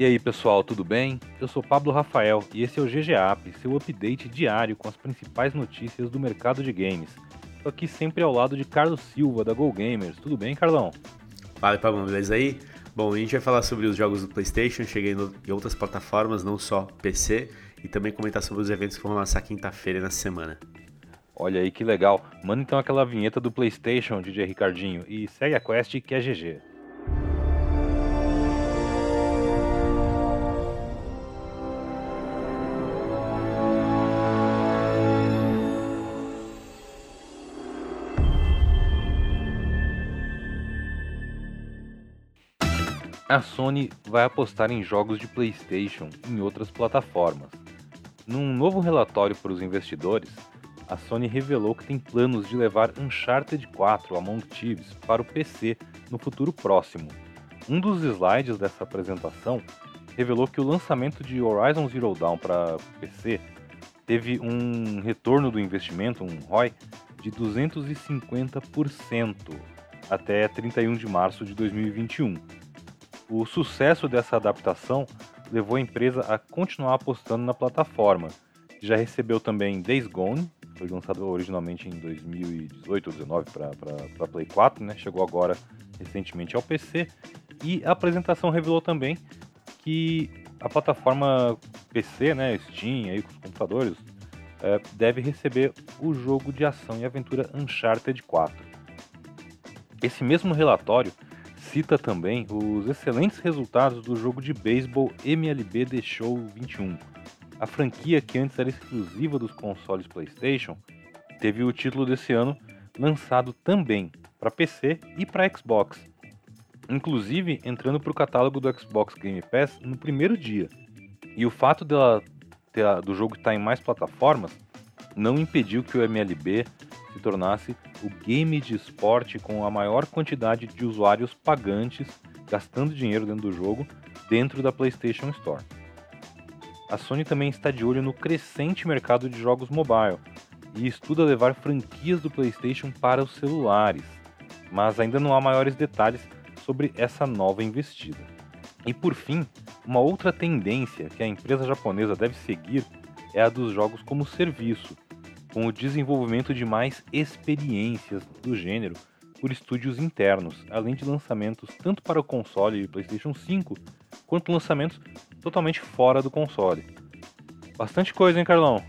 E aí pessoal, tudo bem? Eu sou Pablo Rafael e esse é o GGAP, seu update diário com as principais notícias do mercado de games. Tô aqui sempre ao lado de Carlos Silva da Go Gamers. Tudo bem, Carlão? Fala Pablo, beleza aí? Bom, a gente vai falar sobre os jogos do PlayStation, cheguei em outras plataformas, não só PC, e também comentar sobre os eventos que vão lançar quinta-feira na semana. Olha aí que legal. Manda então aquela vinheta do PlayStation, DJ Ricardinho, e segue a quest que é GG. A Sony vai apostar em jogos de PlayStation em outras plataformas. Num novo relatório para os investidores, a Sony revelou que tem planos de levar Uncharted 4 Among Thieves para o PC no futuro próximo. Um dos slides dessa apresentação revelou que o lançamento de Horizon Zero Dawn para PC teve um retorno do investimento, um ROI, de 250% até 31 de março de 2021 o sucesso dessa adaptação levou a empresa a continuar apostando na plataforma, que já recebeu também Days Gone, foi lançado originalmente em 2018 ou 2019 para Play 4, né? chegou agora recentemente ao PC, e a apresentação revelou também que a plataforma PC, né, Steam, aí, com os computadores, é, deve receber o jogo de ação e aventura Uncharted 4. Esse mesmo relatório cita também os excelentes resultados do jogo de beisebol MLB The Show 21. A franquia que antes era exclusiva dos consoles PlayStation teve o título desse ano lançado também para PC e para Xbox, inclusive entrando para o catálogo do Xbox Game Pass no primeiro dia. E o fato dela ter, do jogo estar em mais plataformas não impediu que o MLB se tornasse o game de esporte com a maior quantidade de usuários pagantes gastando dinheiro dentro do jogo dentro da PlayStation Store. A Sony também está de olho no crescente mercado de jogos mobile e estuda levar franquias do PlayStation para os celulares, mas ainda não há maiores detalhes sobre essa nova investida. E por fim, uma outra tendência que a empresa japonesa deve seguir é a dos jogos como serviço, com o desenvolvimento de mais experiências do gênero por estúdios internos, além de lançamentos tanto para o console PlayStation 5 quanto lançamentos totalmente fora do console. Bastante coisa, hein, Carlão?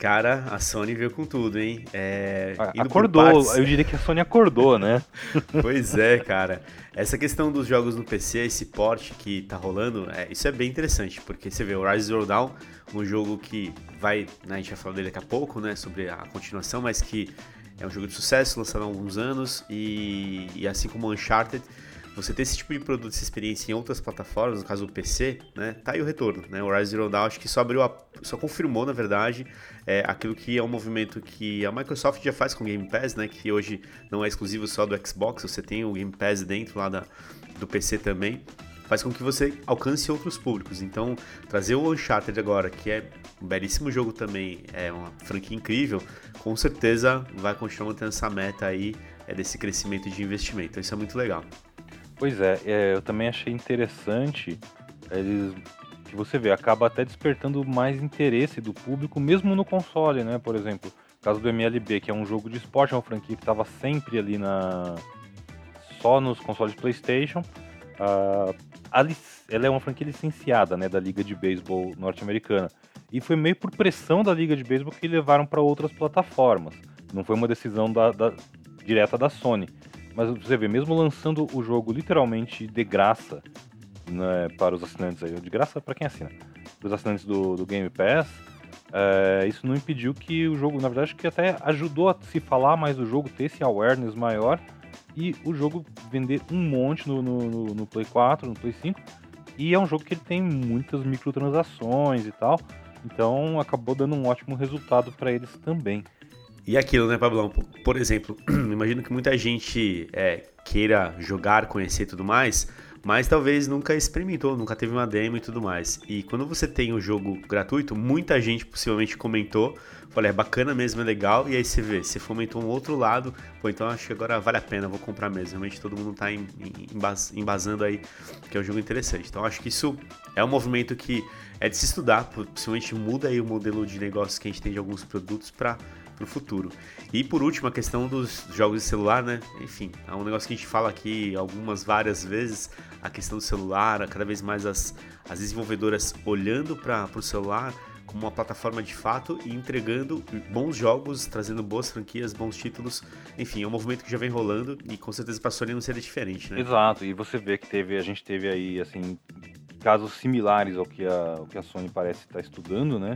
Cara, a Sony veio com tudo, hein? É, acordou, eu diria que a Sony acordou, né? pois é, cara. Essa questão dos jogos no PC, esse porte que tá rolando, é, isso é bem interessante, porque você vê o Rise Zero Dawn, um jogo que vai, né, a gente vai falar dele daqui a pouco, né, sobre a continuação, mas que é um jogo de sucesso, lançado há alguns anos, e, e assim como o Uncharted, você ter esse tipo de produto, essa experiência em outras plataformas, no caso do PC, né, tá aí o retorno, né? O Rise Zero Dawn acho que só abriu, a, só confirmou, na verdade, é, aquilo que é um movimento que a Microsoft já faz com o Game Pass, né? Que hoje não é exclusivo só do Xbox, você tem o Game Pass dentro lá da, do PC também faz com que você alcance outros públicos. Então, trazer o Uncharted agora, que é um belíssimo jogo também, é uma franquia incrível, com certeza vai continuar mantendo essa meta aí é, desse crescimento de investimento. Então, isso é muito legal. Pois é, é, eu também achei interessante eles que você vê, acaba até despertando mais interesse do público, mesmo no console, né? Por exemplo, caso do MLB, que é um jogo de esporte, é uma franquia que estava sempre ali na só nos consoles PlayStation. Uh, ela é uma franquia licenciada, né, da Liga de Beisebol norte-americana. E foi meio por pressão da Liga de Beisebol que levaram para outras plataformas. Não foi uma decisão da, da direta da Sony. Mas você vê, mesmo lançando o jogo literalmente de graça né, para os assinantes aí, de graça para quem assina, para os assinantes do, do Game Pass, é, isso não impediu que o jogo, na verdade, que até ajudou a se falar mais do jogo, ter esse awareness maior e o jogo vender um monte no, no, no Play 4, no Play 5. E é um jogo que ele tem muitas microtransações e tal, então acabou dando um ótimo resultado para eles também. E aquilo, né, Pablão? Por exemplo, imagino que muita gente é, queira jogar, conhecer e tudo mais, mas talvez nunca experimentou, nunca teve uma demo e tudo mais. E quando você tem o jogo gratuito, muita gente possivelmente comentou, falei, é bacana mesmo, é legal, e aí você vê, você fomentou um outro lado, pô, então acho que agora vale a pena, vou comprar mesmo. Realmente todo mundo tá embasando aí que é um jogo interessante. Então acho que isso é um movimento que é de se estudar, possivelmente muda aí o modelo de negócio que a gente tem de alguns produtos para o futuro. E por último, a questão dos jogos de celular, né? Enfim, é um negócio que a gente fala aqui algumas várias vezes, a questão do celular, cada vez mais as, as desenvolvedoras olhando para o celular como uma plataforma de fato e entregando bons jogos, trazendo boas franquias, bons títulos. Enfim, é um movimento que já vem rolando e com certeza para a Sony não seria diferente, né? Exato, e você vê que teve, a gente teve aí, assim, casos similares ao que a, ao que a Sony parece estar estudando, né?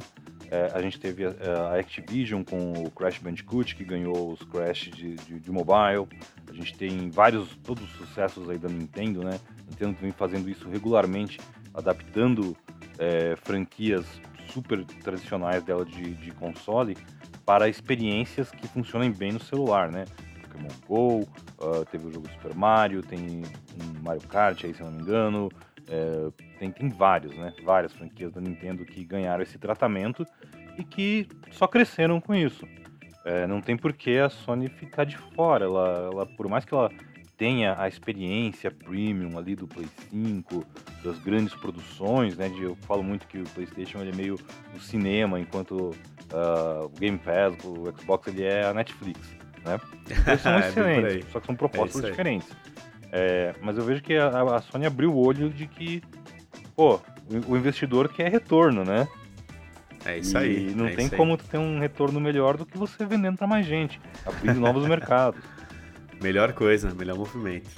É, a gente teve a, a, Activision com o Crash Bandicoot, que ganhou os Crash de, de, de, mobile. A gente tem vários, todos os sucessos aí da Nintendo, né? A Nintendo vem fazendo isso regularmente, adaptando é, franquias super tradicionais dela de, de console para experiências que funcionem bem no celular, né? Pokémon GO, uh, teve o jogo Super Mario, tem um Mario Kart aí, se eu não me engano, é, tem, tem vários, né? Várias franquias da Nintendo que ganharam esse tratamento e que só cresceram com isso. É, não tem por que a Sony ficar de fora. Ela, ela, por mais que ela tenha a experiência premium ali do Play 5, das grandes produções, né? De, eu falo muito que o PlayStation ele é meio o cinema, enquanto uh, o Game Pass, o Xbox ele é a Netflix, né? Eles são é, excelentes, só que são propostas é diferentes. É, mas eu vejo que a, a, Sony abriu o olho de que, pô, o, investidor quer retorno, né? É isso e aí. E não é tem como ter um retorno melhor do que você vendendo para mais gente, abrindo novos mercados. Melhor coisa, melhor movimento.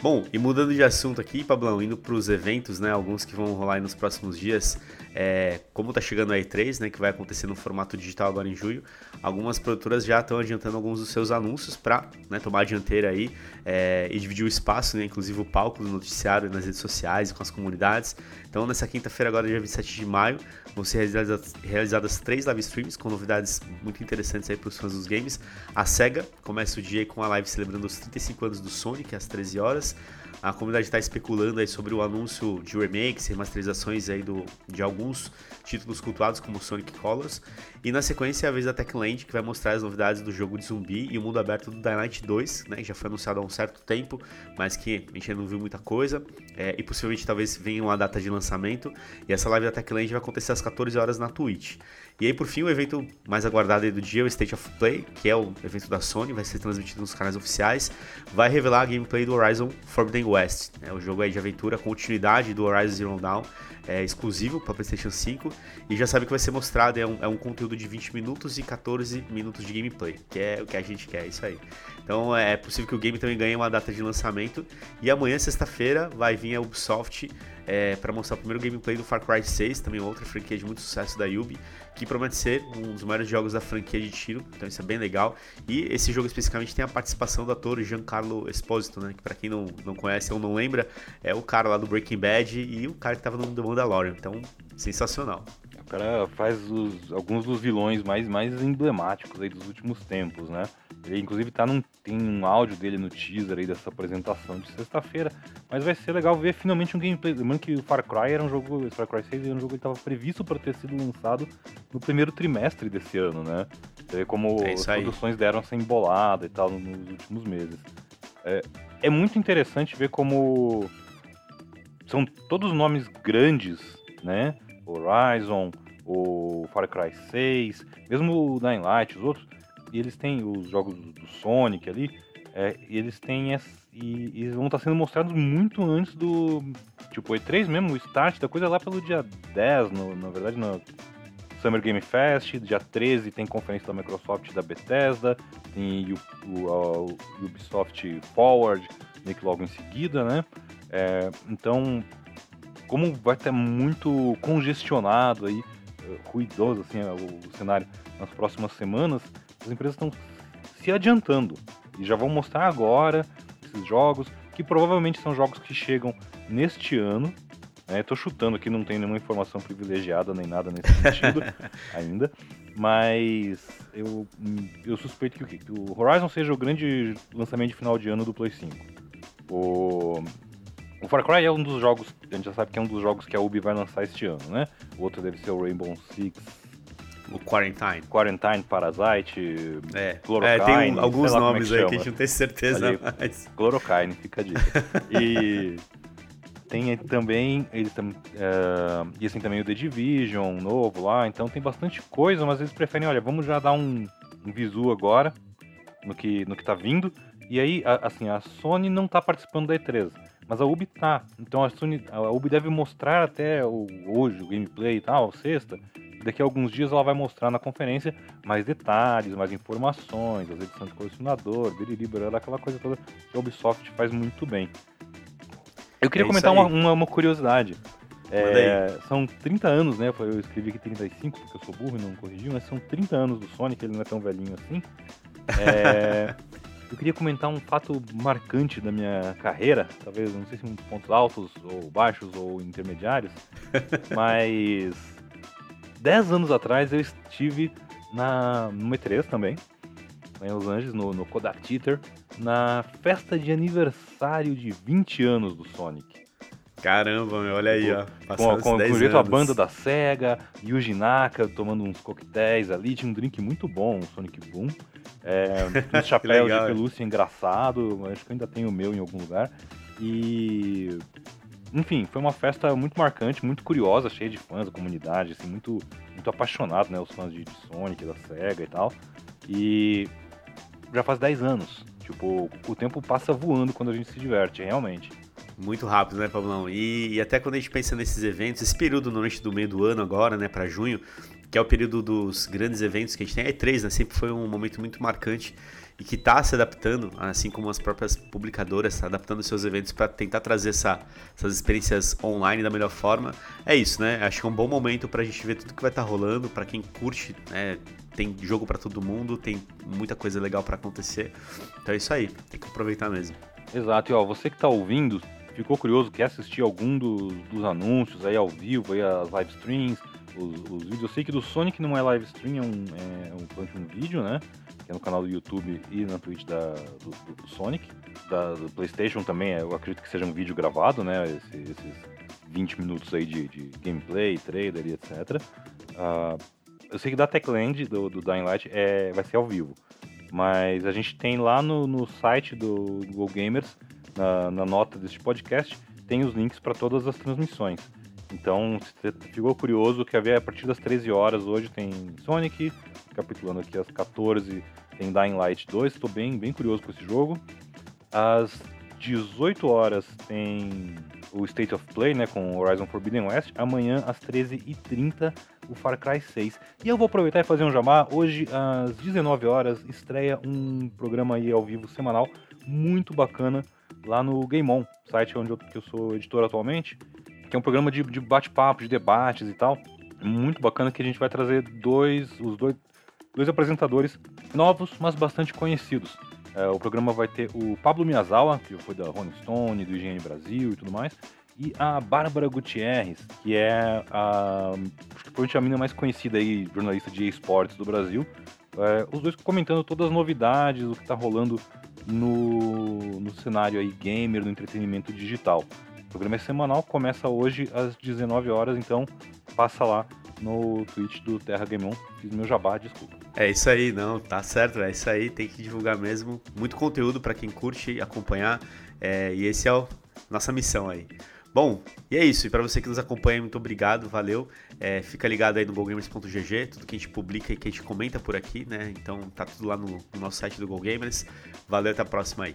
Bom, e mudando de assunto aqui, Pablão, indo para os eventos, né, alguns que vão rolar nos próximos dias, é, como tá chegando a E3, né, que vai acontecer no formato digital agora em julho, algumas produtoras já estão adiantando alguns dos seus anúncios para né, tomar a dianteira aí é, e dividir o espaço, né, inclusive o palco do noticiário nas redes sociais com as comunidades. Então, nessa quinta-feira, agora dia 27 de maio, vão ser realizadas, realizadas três live streams com novidades muito interessantes aí para os fãs dos games. A SEGA começa o dia com a live celebrando os 35 anos do Sonic, às 13 horas. A comunidade está especulando aí sobre o anúncio de remakes, remasterizações aí do, de alguns títulos cultuados como Sonic Colors. E na sequência é a vez da Techland, que vai mostrar as novidades do jogo de zumbi e o mundo aberto do Dying 2, né, que já foi anunciado há um certo tempo, mas que a gente ainda não viu muita coisa. É, e possivelmente talvez venha uma data de lançamento. E essa live da Techland vai acontecer às 14 horas na Twitch. E aí, por fim, o evento mais aguardado do dia, o State of Play, que é o evento da Sony, vai ser transmitido nos canais oficiais, vai revelar a gameplay do Horizon Forbidden West. É o jogo aí de aventura, continuidade do Horizon Zero Dawn, é exclusivo para PlayStation 5 e já sabe que vai ser mostrado, é um, é um, conteúdo de 20 minutos e 14 minutos de gameplay, que é o que a gente quer, é isso aí. Então é possível que o game também ganhe uma data de lançamento e amanhã, sexta-feira, vai vir a Ubisoft é, para mostrar o primeiro gameplay do Far Cry 6, também outra franquia de muito sucesso da Ubi, que promete ser um dos maiores jogos da franquia de tiro, então isso é bem legal. E esse jogo especificamente tem a participação do ator Giancarlo Esposito, né, que para quem não, não conhece ou não lembra, é o cara lá do Breaking Bad e o cara que estava no The Mandalorian, então sensacional. O cara faz os, alguns dos vilões mais, mais emblemáticos aí dos últimos tempos, né? Ele inclusive tá num, tem um áudio dele no teaser aí dessa apresentação de sexta-feira. Mas vai ser legal ver finalmente um gameplay. Lembrando que o Far Cry era um jogo. O Far Cry 6 era um jogo que estava previsto para ter sido lançado no primeiro trimestre desse ano, né? Você vê como é as produções deram essa embolada e tal nos últimos meses. É, é muito interessante ver como são todos nomes grandes, né? Horizon, o Far Cry 6, mesmo o Dying Light, os outros e eles têm os jogos do Sonic ali, é, eles têm e, e, eles vão estar sendo mostrados muito antes do tipo E3 mesmo, o start da coisa lá pelo dia 10, no, na verdade no Summer Game Fest, dia 13 tem conferência da Microsoft e da Bethesda, tem o, o, o Ubisoft Forward, meio que logo em seguida, né? É, então, como vai estar muito congestionado aí, ruidoso assim, o cenário nas próximas semanas, as empresas estão se adiantando e já vão mostrar agora esses jogos, que provavelmente são jogos que chegam neste ano. Estou né? chutando aqui, não tem nenhuma informação privilegiada nem nada nesse sentido ainda. Mas eu, eu suspeito que, que o Horizon seja o grande lançamento de final de ano do Play 5. O, O Far Cry é um dos jogos, a gente já sabe que é um dos jogos que a Ubi vai lançar este ano, né? O outro deve ser o Rainbow Six. O Quarantine. Quarantine, Parasite, É, Chloroquine, é tem um- alguns é nomes aí que a gente não tem certeza, Ali. mas... Chloroquine, fica a dica. E tem aí também, eles tam, eh, e assim também o The Division novo lá, então tem bastante coisa, mas eles preferem, olha, vamos já dar um, um visu agora no que, no que tá vindo. E aí, a- assim, a Sony não tá participando da E3, mas a Ubi tá. Então a Sony, a Ubi deve mostrar até o, hoje o gameplay e tal, sexta. Daqui a alguns dias ela vai mostrar na conferência mais detalhes, mais informações, as edições de colecionador, barará, aquela coisa toda que a Ubisoft faz muito bem. Eu queria É comentar uma, uma, uma curiosidade. É, são 30 anos, né? Eu escrevi aqui 35 porque eu sou burro e não corrigi, mas são 30 anos do Sonic, ele não é tão velhinho assim. É, eu queria comentar um fato marcante da minha carreira, talvez, não sei se dos pontos altos ou baixos ou intermediários, mas 10 anos atrás eu estive na, no E3 também, em Los Angeles, no, no Kodak Theater, na festa de aniversário de 20 anos do Sonic. Caramba, meu, olha aí, ó. Com, com, os 10 com jeito a anos. banda da SEGA, Yuji Naka tomando uns coquetéis ali, tinha um drink muito bom, um Sonic Boom. É, um chapéu de legal, hein? pelúcia engraçado, acho que eu ainda tenho o meu em algum lugar. E. Enfim, foi uma festa muito marcante, muito curiosa, cheia de fãs, comunidade, assim, muito, muito apaixonado, né? Os fãs de, de Sonic, da SEGA e tal. E já faz 10 anos. Tipo, o tempo passa voando quando a gente se diverte, realmente. Muito rápido, né, Pablão? E, e até quando a gente pensa nesses eventos, esse período normalmente do meio do ano agora, né, para junho, que é o período dos grandes eventos que a gente tem, a E3, né, sempre foi um momento muito marcante e que está se adaptando, assim como as próprias publicadoras, tá adaptando seus eventos para tentar trazer essa- essas experiências online da melhor forma. É isso, né? Acho que é um bom momento para a gente ver tudo que vai estar rolando, para quem curte, né? Tem jogo para todo mundo, tem muita coisa legal para acontecer. Então é isso aí, tem que aproveitar mesmo. Exato, e ó, você que tá ouvindo, ficou curioso, quer assistir algum dos, anúncios aí ao vivo, aí as live streams, os, os vídeos. Eu sei que do Sonic não é live stream, é um, é um, um vídeo, né? Que é no canal do YouTube e na Twitch da, do, do- do Sonic. Da, do Playstation também, eu acredito que seja um vídeo gravado, né? Esse- esses 20 minutos aí de, de gameplay, trailer e etc. Ah, eu sei que da Techland, do, do Dying Light, é, vai ser ao vivo. Mas a gente tem lá no, no site do Google Gamers, na, na nota deste podcast, tem os links para todas as transmissões. Então, se você ficou curioso, quer ver a partir das 13 horas hoje tem Sonic, capitulando aqui às 14 tem Dying Light 2, estou bem, bem curioso com esse jogo. Às 18 horas tem o State of Play, né, com Horizon Forbidden West. Amanhã, às 13h30, o Far Cry 6. E eu vou aproveitar e fazer um jamá. Hoje, às 19 horas, estreia um programa aí ao vivo semanal muito bacana lá no Game On, site onde eu, que eu sou editor atualmente, que é um programa de, de bate-papo, de debates e tal. Muito bacana que a gente vai trazer dois, os dois, dois apresentadores novos, mas bastante conhecidos. É, o programa vai ter o Pablo Miyazawa, que foi da Rolling Stone, do IGN Brasil e tudo mais, e a Bárbara Gutierrez, que é a, provavelmente a mina mais conhecida aí, jornalista de esportes do Brasil. É, os dois comentando todas as novidades, o que está rolando no, no cenário aí gamer, no entretenimento digital. O programa é semanal, começa hoje às 19 horas, então passa lá no Twitch do Terra Game On. Fiz meu jabá, desculpa. É isso aí, não, tá certo, é isso aí, tem que divulgar mesmo. Muito conteúdo para quem curte acompanhar, é, e esse é a nossa missão aí. Bom, e é isso, e para você que nos acompanha, muito obrigado, valeu. É, fica ligado aí no GoGamers.gg, tudo que a gente publica e que a gente comenta por aqui, né? Então tá tudo lá no, no nosso site do GoGamers. Valeu, até a próxima aí.